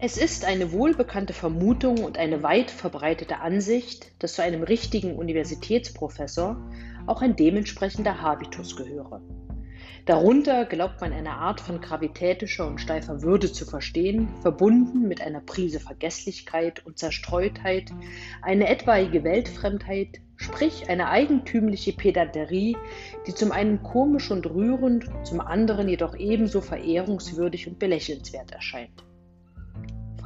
Es ist eine wohlbekannte Vermutung und eine weit verbreitete Ansicht, dass zu einem richtigen Universitätsprofessor auch ein dementsprechender Habitus gehöre. Darunter glaubt man eine Art von gravitätischer und steifer Würde zu verstehen, verbunden mit einer Prise Vergesslichkeit und Zerstreutheit, eine etwaige Weltfremdheit, sprich eine eigentümliche Pedanterie, die zum einen komisch und rührend, zum anderen jedoch ebenso verehrungswürdig und belächelnswert erscheint.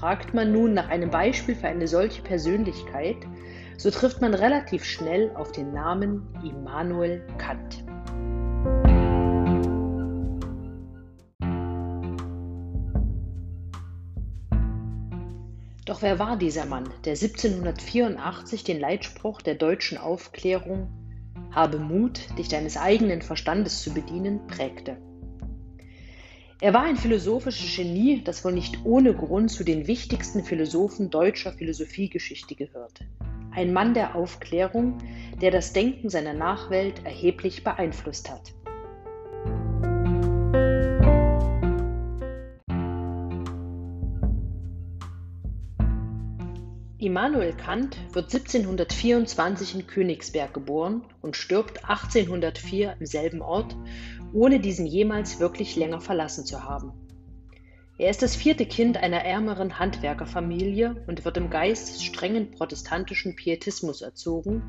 Fragt man nun nach einem Beispiel für eine solche Persönlichkeit, so trifft man relativ schnell auf den Namen Immanuel Kant. Doch wer war dieser Mann, der 1784 den Leitspruch der deutschen Aufklärung Habe Mut, dich deines eigenen Verstandes zu bedienen, prägte? Er war ein philosophisches Genie, das wohl nicht ohne Grund zu den wichtigsten Philosophen deutscher Philosophiegeschichte gehört. Ein Mann der Aufklärung, der das Denken seiner Nachwelt erheblich beeinflusst hat. Immanuel Kant wird 1724 in Königsberg geboren und stirbt 1804 im selben Ort, ohne diesen jemals wirklich länger verlassen zu haben. Er ist das vierte Kind einer ärmeren Handwerkerfamilie und wird im Geist des strengen protestantischen Pietismus erzogen,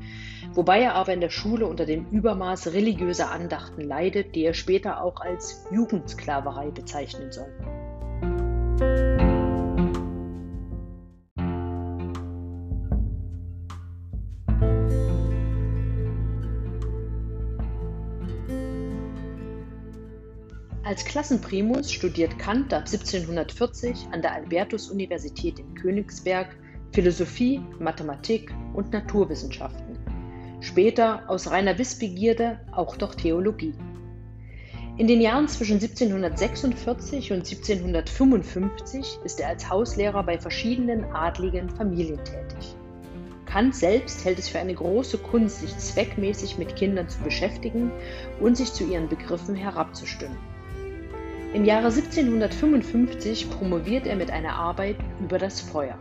wobei er aber in der Schule unter dem Übermaß religiöser Andachten leidet, die er später auch als Jugendsklaverei bezeichnen soll. Als Klassenprimus studiert Kant ab 1740 an der Albertus-Universität in Königsberg Philosophie, Mathematik und Naturwissenschaften. Später aus reiner Wissbegierde auch doch Theologie. In den Jahren zwischen 1746 und 1755 ist er als Hauslehrer bei verschiedenen adligen Familien tätig. Kant selbst hält es für eine große Kunst, sich zweckmäßig mit Kindern zu beschäftigen und sich zu ihren Begriffen herabzustimmen. Im Jahre 1755 promoviert er mit einer Arbeit über das Feuer.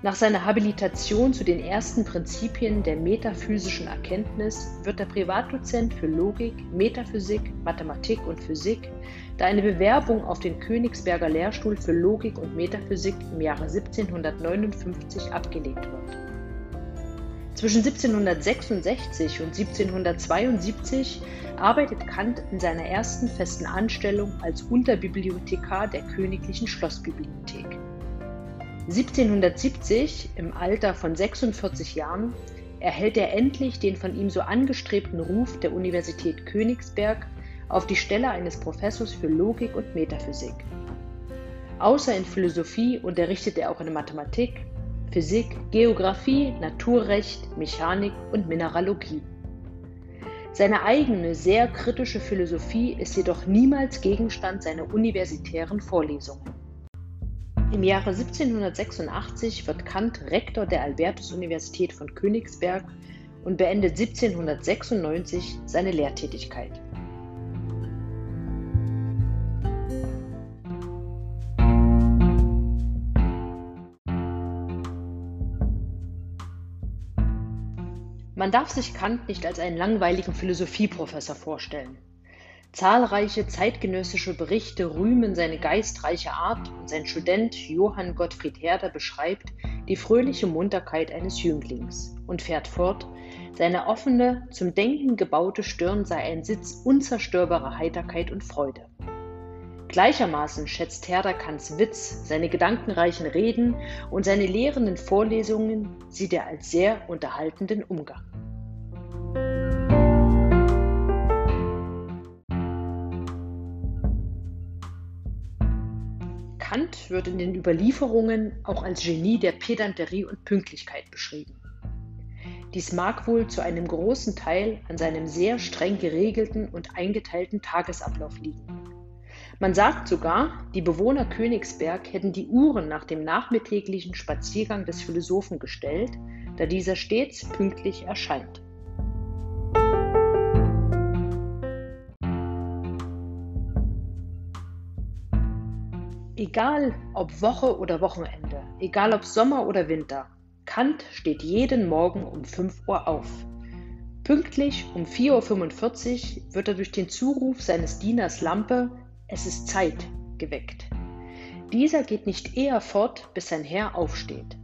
Nach seiner Habilitation zu den ersten Prinzipien der metaphysischen Erkenntnis wird er Privatdozent für Logik, Metaphysik, Mathematik und Physik, da eine Bewerbung auf den Königsberger Lehrstuhl für Logik und Metaphysik im Jahre 1759 abgelehnt wird. Zwischen 1766 und 1772 arbeitet Kant in seiner ersten festen Anstellung als Unterbibliothekar der Königlichen Schlossbibliothek. 1770, im Alter von 46 Jahren, erhält er endlich den von ihm so angestrebten Ruf der Universität Königsberg auf die Stelle eines Professors für Logik und Metaphysik. Außer in Philosophie unterrichtet er auch in Mathematik, Physik, Geographie, Naturrecht, Mechanik und Mineralogie. Seine eigene, sehr kritische Philosophie ist jedoch niemals Gegenstand seiner universitären Vorlesungen. Im Jahre 1786 wird Kant Rektor der Albertus-Universität von Königsberg und beendet 1796 seine Lehrtätigkeit. Man darf sich Kant nicht als einen langweiligen Philosophieprofessor vorstellen. Zahlreiche zeitgenössische Berichte rühmen seine geistreiche Art und sein Student Johann Gottfried Herder beschreibt die fröhliche Munterkeit eines Jünglings und fährt fort, seine offene, zum Denken gebaute Stirn sei ein Sitz unzerstörbarer Heiterkeit und Freude. Gleichermaßen schätzt Herder Kants Witz, seine gedankenreichen Reden und seine lehrenden Vorlesungen sieht er als sehr unterhaltenden Umgang. Kant wird in den Überlieferungen auch als Genie der Pedanterie und Pünktlichkeit beschrieben. Dies mag wohl zu einem großen Teil an seinem sehr streng geregelten und eingeteilten Tagesablauf liegen. Man sagt sogar, die Bewohner Königsberg hätten die Uhren nach dem nachmittäglichen Spaziergang des Philosophen gestellt, da dieser stets pünktlich erscheint. Egal ob Woche oder Wochenende, egal ob Sommer oder Winter, Kant steht jeden Morgen um 5 Uhr auf. Pünktlich um 4.45 Uhr wird er durch den Zuruf seines Dieners Lampe Es ist Zeit geweckt. Dieser geht nicht eher fort, bis sein Herr aufsteht.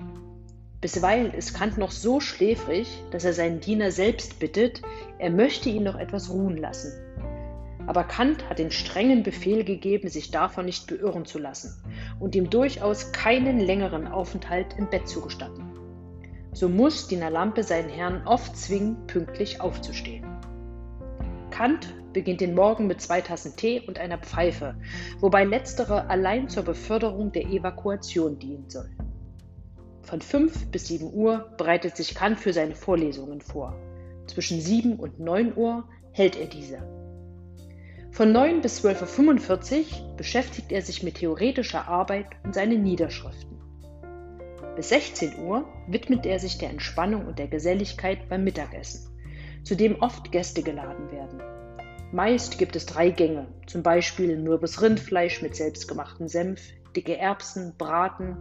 Bisweilen ist Kant noch so schläfrig, dass er seinen Diener selbst bittet, er möchte ihn noch etwas ruhen lassen. Aber Kant hat den strengen Befehl gegeben, sich davon nicht beirren zu lassen und ihm durchaus keinen längeren Aufenthalt im Bett zu gestatten. So muss Diener Lampe seinen Herrn oft zwingen, pünktlich aufzustehen. Kant beginnt den Morgen mit zwei Tassen Tee und einer Pfeife, wobei letztere allein zur Beförderung der Evakuation dienen soll. Von 5 bis 7 Uhr bereitet sich Kant für seine Vorlesungen vor. Zwischen 7 und 9 Uhr hält er diese. Von 9 bis 12.45 Uhr beschäftigt er sich mit theoretischer Arbeit und seinen Niederschriften. Bis 16 Uhr widmet er sich der Entspannung und der Geselligkeit beim Mittagessen, zu dem oft Gäste geladen werden. Meist gibt es drei Gänge, zum Beispiel mürbes Rindfleisch mit selbstgemachtem Senf, dicke Erbsen, Braten,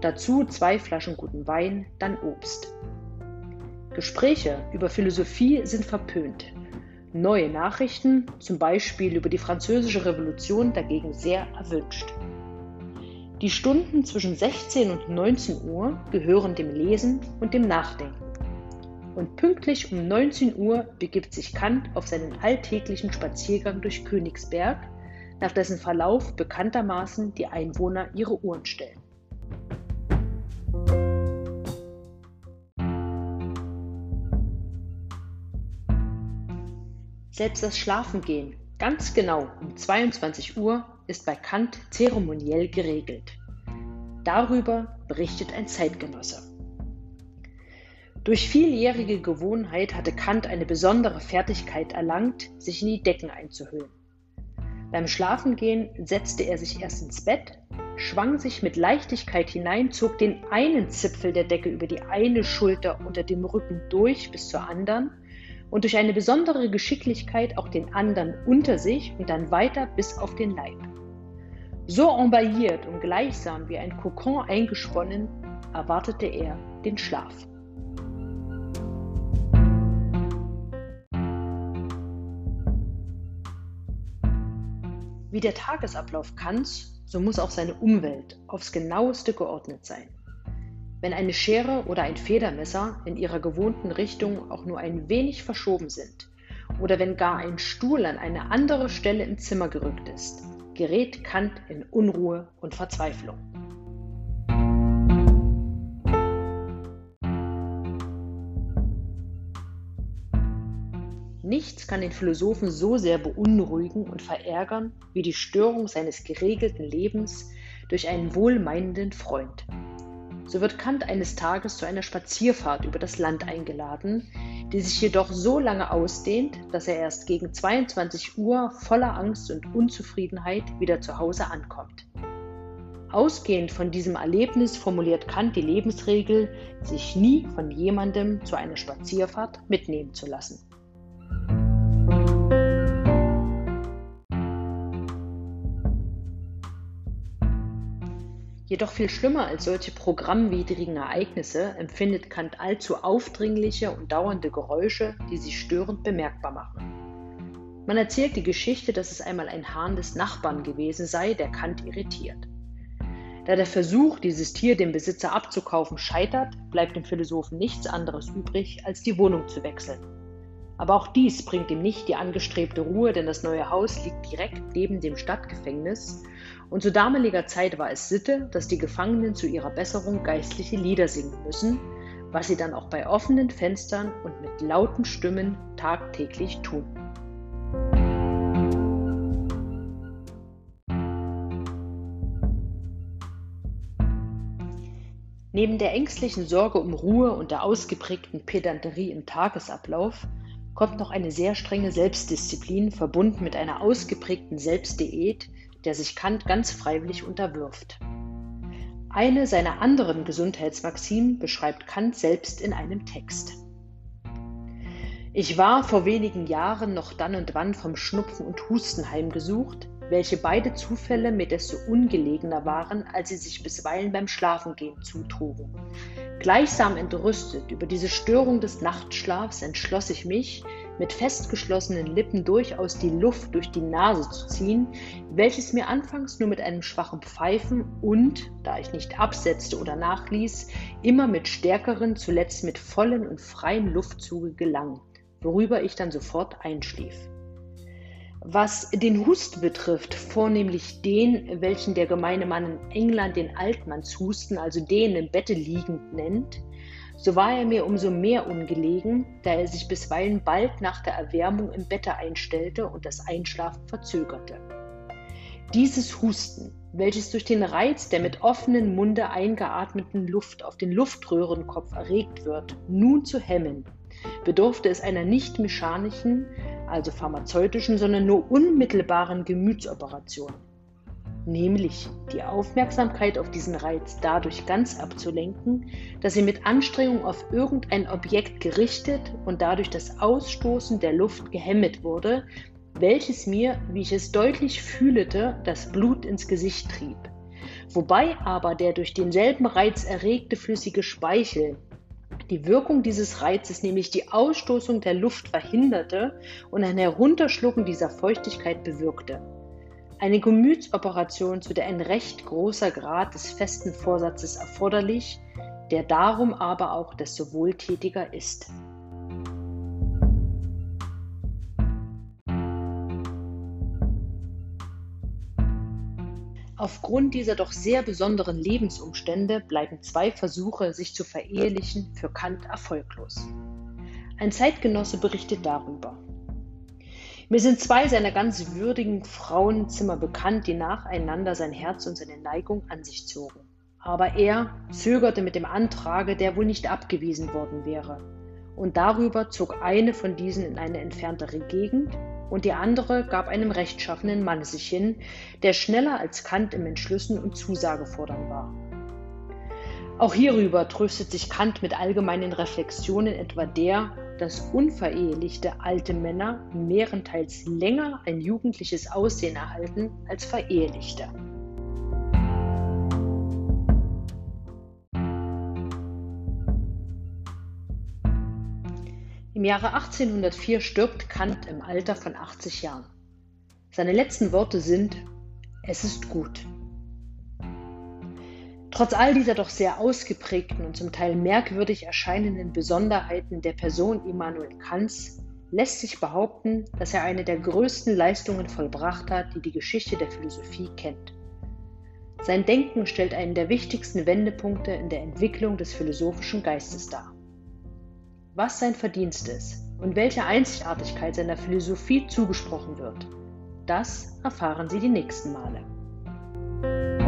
dazu zwei Flaschen guten Wein, dann Obst. Gespräche über Philosophie sind verpönt. Neue Nachrichten, zum Beispiel über die Französische Revolution, dagegen sehr erwünscht. Die Stunden zwischen 16 und 19 Uhr gehören dem Lesen und dem Nachdenken. Und pünktlich um 19 Uhr begibt sich Kant auf seinen alltäglichen Spaziergang durch Königsberg, nach dessen Verlauf bekanntermaßen die Einwohner ihre Uhren stellen. Selbst das Schlafengehen, ganz genau um 22 Uhr, ist bei Kant zeremoniell geregelt. Darüber berichtet ein Zeitgenosse. Durch vieljährige Gewohnheit hatte Kant eine besondere Fertigkeit erlangt, sich in die Decken einzuhüllen. Beim Schlafengehen setzte er sich erst ins Bett, schwang sich mit Leichtigkeit hinein, zog den einen Zipfel der Decke über die eine Schulter unter dem Rücken durch bis zur anderen und durch eine besondere Geschicklichkeit auch den anderen unter sich und dann weiter bis auf den Leib. So embailliert und gleichsam wie ein Kokon eingesponnen, erwartete er den Schlaf. Wie der Tagesablauf Kants, so muss auch seine Umwelt aufs genaueste geordnet sein. Wenn eine Schere oder ein Federmesser in ihrer gewohnten Richtung auch nur ein wenig verschoben sind, oder wenn gar ein Stuhl an eine andere Stelle im Zimmer gerückt ist, gerät Kant in Unruhe und Verzweiflung. Nichts kann den Philosophen so sehr beunruhigen und verärgern wie die Störung seines geregelten Lebens durch einen wohlmeinenden Freund. So wird Kant eines Tages zu einer Spazierfahrt über das Land eingeladen, die sich jedoch so lange ausdehnt, dass er erst gegen 22 Uhr voller Angst und Unzufriedenheit wieder zu Hause ankommt. Ausgehend von diesem Erlebnis formuliert Kant die Lebensregel, sich nie von jemandem zu einer Spazierfahrt mitnehmen zu lassen. Jedoch viel schlimmer als solche programmwidrigen Ereignisse empfindet Kant allzu aufdringliche und dauernde Geräusche, die sich störend bemerkbar machen. Man erzählt die Geschichte, dass es einmal ein Hahn des Nachbarn gewesen sei, der Kant irritiert. Da der Versuch, dieses Tier dem Besitzer abzukaufen, scheitert, bleibt dem Philosophen nichts anderes übrig, als die Wohnung zu wechseln. Aber auch dies bringt ihm nicht die angestrebte Ruhe, denn das neue Haus liegt direkt neben dem Stadtgefängnis und zu damaliger Zeit war es Sitte, dass die Gefangenen zu ihrer Besserung geistliche Lieder singen müssen, was sie dann auch bei offenen Fenstern und mit lauten Stimmen tagtäglich tun. Neben der ängstlichen Sorge um Ruhe und der ausgeprägten Pedanterie im Tagesablauf kommt noch eine sehr strenge Selbstdisziplin verbunden mit einer ausgeprägten Selbstdiät, der sich Kant ganz freiwillig unterwirft. Eine seiner anderen Gesundheitsmaximen beschreibt Kant selbst in einem Text. Ich war vor wenigen Jahren noch dann und wann vom Schnupfen und Husten heimgesucht, welche beide Zufälle mir desto ungelegener waren, als sie sich bisweilen beim Schlafengehen zutrugen. Gleichsam entrüstet über diese Störung des Nachtschlafs entschloss ich mich, mit festgeschlossenen Lippen durchaus die Luft durch die Nase zu ziehen, welches mir anfangs nur mit einem schwachen Pfeifen und, da ich nicht absetzte oder nachließ, immer mit stärkeren, zuletzt mit vollen und freien Luftzuge gelang, worüber ich dann sofort einschlief. Was den Hust betrifft, vornehmlich den, welchen der gemeine Mann in England den Altmannshusten, also den im Bette liegend nennt, so war er mir umso mehr ungelegen, da er sich bisweilen bald nach der Erwärmung im Bette einstellte und das Einschlafen verzögerte. Dieses Husten, welches durch den Reiz der mit offenem Munde eingeatmeten Luft auf den Luftröhrenkopf erregt wird, nun zu hemmen, bedurfte es einer nicht mechanischen, also pharmazeutischen, sondern nur unmittelbaren Gemütsoperation nämlich die Aufmerksamkeit auf diesen Reiz dadurch ganz abzulenken, dass sie mit Anstrengung auf irgendein Objekt gerichtet und dadurch das Ausstoßen der Luft gehemmt wurde, welches mir, wie ich es deutlich fühlete, das Blut ins Gesicht trieb. Wobei aber der durch denselben Reiz erregte flüssige Speichel die Wirkung dieses Reizes, nämlich die Ausstoßung der Luft, verhinderte und ein Herunterschlucken dieser Feuchtigkeit bewirkte. Eine Gemütsoperation, zu der ein recht großer Grad des festen Vorsatzes erforderlich, der darum aber auch desto wohltätiger ist. Aufgrund dieser doch sehr besonderen Lebensumstände bleiben zwei Versuche, sich zu verehelichen, für Kant erfolglos. Ein Zeitgenosse berichtet darüber. Mir sind zwei seiner ganz würdigen Frauenzimmer bekannt, die nacheinander sein Herz und seine Neigung an sich zogen. Aber er zögerte mit dem Antrage, der wohl nicht abgewiesen worden wäre. Und darüber zog eine von diesen in eine entferntere Gegend und die andere gab einem rechtschaffenen Mann sich hin, der schneller als Kant im Entschlüssen und Zusage fordern war. Auch hierüber tröstet sich Kant mit allgemeinen Reflexionen etwa der, dass unverehelichte alte Männer mehrenteils länger ein jugendliches Aussehen erhalten als verehelichte. Im Jahre 1804 stirbt Kant im Alter von 80 Jahren. Seine letzten Worte sind, es ist gut. Trotz all dieser doch sehr ausgeprägten und zum Teil merkwürdig erscheinenden Besonderheiten der Person Immanuel Kants lässt sich behaupten, dass er eine der größten Leistungen vollbracht hat, die die Geschichte der Philosophie kennt. Sein Denken stellt einen der wichtigsten Wendepunkte in der Entwicklung des philosophischen Geistes dar was sein Verdienst ist und welche Einzigartigkeit seiner Philosophie zugesprochen wird. Das erfahren Sie die nächsten Male.